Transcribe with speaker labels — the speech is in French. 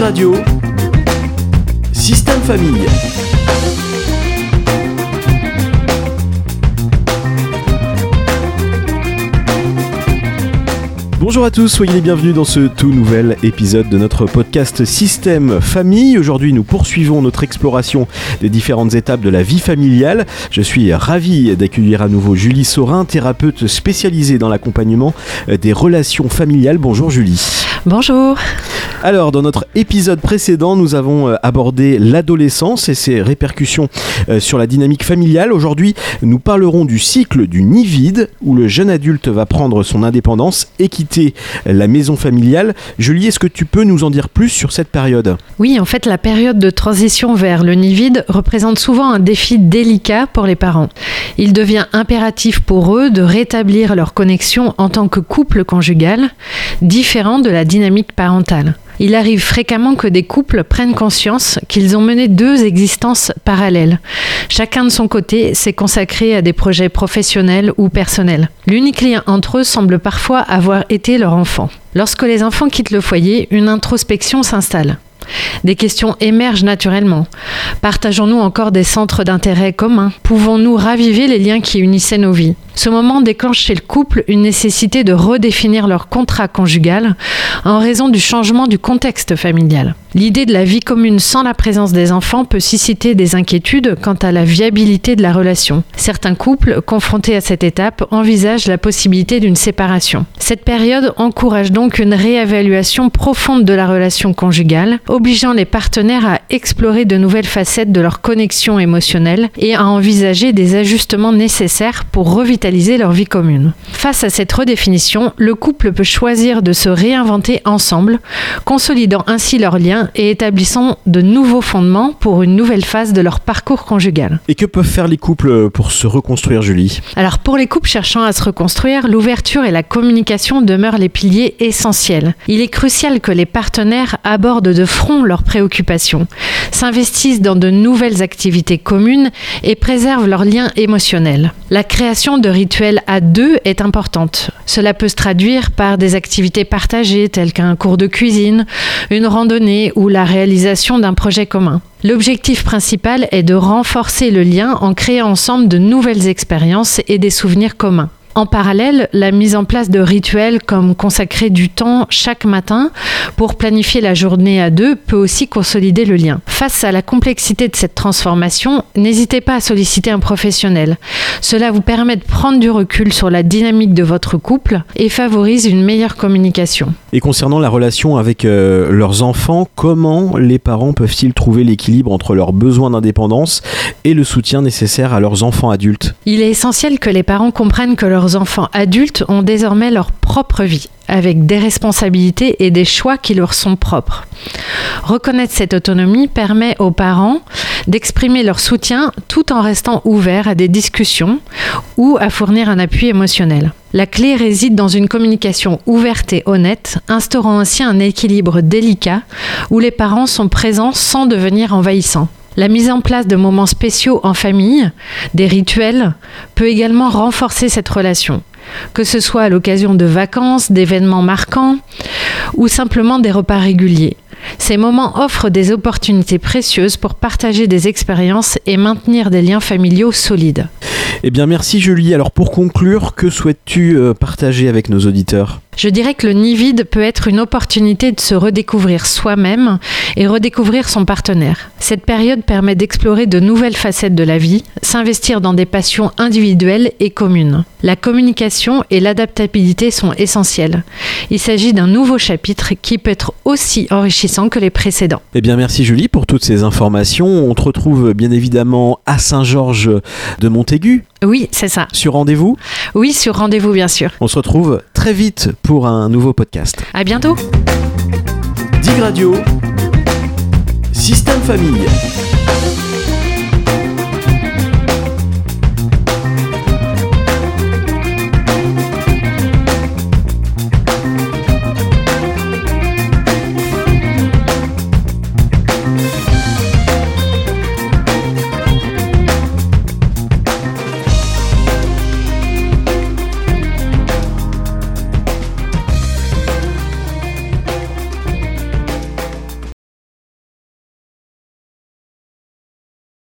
Speaker 1: Radio, Système Famille. Bonjour à tous, soyez les bienvenus dans ce tout nouvel épisode de notre podcast Système Famille. Aujourd'hui, nous poursuivons notre exploration des différentes étapes de la vie familiale. Je suis ravi d'accueillir à nouveau Julie Saurin, thérapeute spécialisée dans l'accompagnement des relations familiales. Bonjour Julie.
Speaker 2: Bonjour.
Speaker 1: Alors, dans notre épisode précédent, nous avons euh, abordé l'adolescence et ses répercussions euh, sur la dynamique familiale. Aujourd'hui, nous parlerons du cycle du nid vide, où le jeune adulte va prendre son indépendance et quitter la maison familiale. Julie, est-ce que tu peux nous en dire plus sur cette période?
Speaker 2: Oui, en fait, la période de transition vers le nid vide représente souvent un défi délicat pour les parents. Il devient impératif pour eux de rétablir leur connexion en tant que couple conjugal, différent de la dynamique parentale. Il arrive fréquemment que des couples prennent conscience qu'ils ont mené deux existences parallèles. Chacun de son côté s'est consacré à des projets professionnels ou personnels. L'unique lien entre eux semble parfois avoir été leur enfant. Lorsque les enfants quittent le foyer, une introspection s'installe. Des questions émergent naturellement. Partageons-nous encore des centres d'intérêt communs? Pouvons-nous raviver les liens qui unissaient nos vies? Ce moment déclenche chez le couple une nécessité de redéfinir leur contrat conjugal en raison du changement du contexte familial. L'idée de la vie commune sans la présence des enfants peut susciter des inquiétudes quant à la viabilité de la relation. Certains couples, confrontés à cette étape, envisagent la possibilité d'une séparation. Cette période encourage donc une réévaluation profonde de la relation conjugale, obligeant les partenaires à explorer de nouvelles facettes de leur connexion émotionnelle et à envisager des ajustements nécessaires pour revitaliser leur vie commune. Face à cette redéfinition, le couple peut choisir de se réinventer ensemble, consolidant ainsi leurs et établissant de nouveaux fondements pour une nouvelle phase de leur parcours conjugal.
Speaker 1: Et que peuvent faire les couples pour se reconstruire, Julie?
Speaker 2: Alors pour les couples cherchant à se reconstruire, l'ouverture et la communication demeurent les piliers essentiels. Il est crucial que les partenaires abordent de front leurs préoccupations, s'investissent dans de nouvelles activités communes et préservent leurs liens émotionnels. La création de rituels à deux est importante. Cela peut se traduire par des activités partagées telles qu'un cours de cuisine, une randonnée ou la réalisation d'un projet commun. L'objectif principal est de renforcer le lien en créant ensemble de nouvelles expériences et des souvenirs communs. En parallèle, la mise en place de rituels comme consacrer du temps chaque matin pour planifier la journée à deux peut aussi consolider le lien. Face à la complexité de cette transformation, n'hésitez pas à solliciter un professionnel. Cela vous permet de prendre du recul sur la dynamique de votre couple et favorise une meilleure communication.
Speaker 1: Et concernant la relation avec euh, leurs enfants, comment les parents peuvent-ils trouver l'équilibre entre leurs besoins d'indépendance et le soutien nécessaire à leurs enfants adultes?
Speaker 2: Il est essentiel que les parents comprennent que leurs enfants adultes ont désormais leur propre vie avec des responsabilités et des choix qui leur sont propres. Reconnaître cette autonomie permet aux parents d'exprimer leur soutien tout en restant ouverts à des discussions ou à fournir un appui émotionnel. La clé réside dans une communication ouverte et honnête, instaurant ainsi un équilibre délicat où les parents sont présents sans devenir envahissants. La mise en place de moments spéciaux en famille, des rituels, peut également renforcer cette relation, que ce soit à l'occasion de vacances, d'événements marquants ou simplement des repas réguliers. Ces moments offrent des opportunités précieuses pour partager des expériences et maintenir des liens familiaux solides.
Speaker 1: Eh bien merci Julie. Alors pour conclure, que souhaites-tu euh, partager avec nos auditeurs?
Speaker 2: Je dirais que le nid vide peut être une opportunité de se redécouvrir soi-même et redécouvrir son partenaire. Cette période permet d'explorer de nouvelles facettes de la vie, s'investir dans des passions individuelles et communes. La communication et l'adaptabilité sont essentielles. Il s'agit d'un nouveau chapitre qui peut être aussi enrichissant que les précédents.
Speaker 1: Eh bien merci Julie pour toutes ces informations. On te retrouve bien évidemment à Saint-Georges de Montaigu.
Speaker 2: Oui, c'est ça.
Speaker 1: Sur rendez-vous
Speaker 2: Oui, sur rendez-vous bien sûr.
Speaker 1: On se retrouve très vite pour un nouveau podcast.
Speaker 2: À bientôt.
Speaker 1: Dig Radio, Système Famille.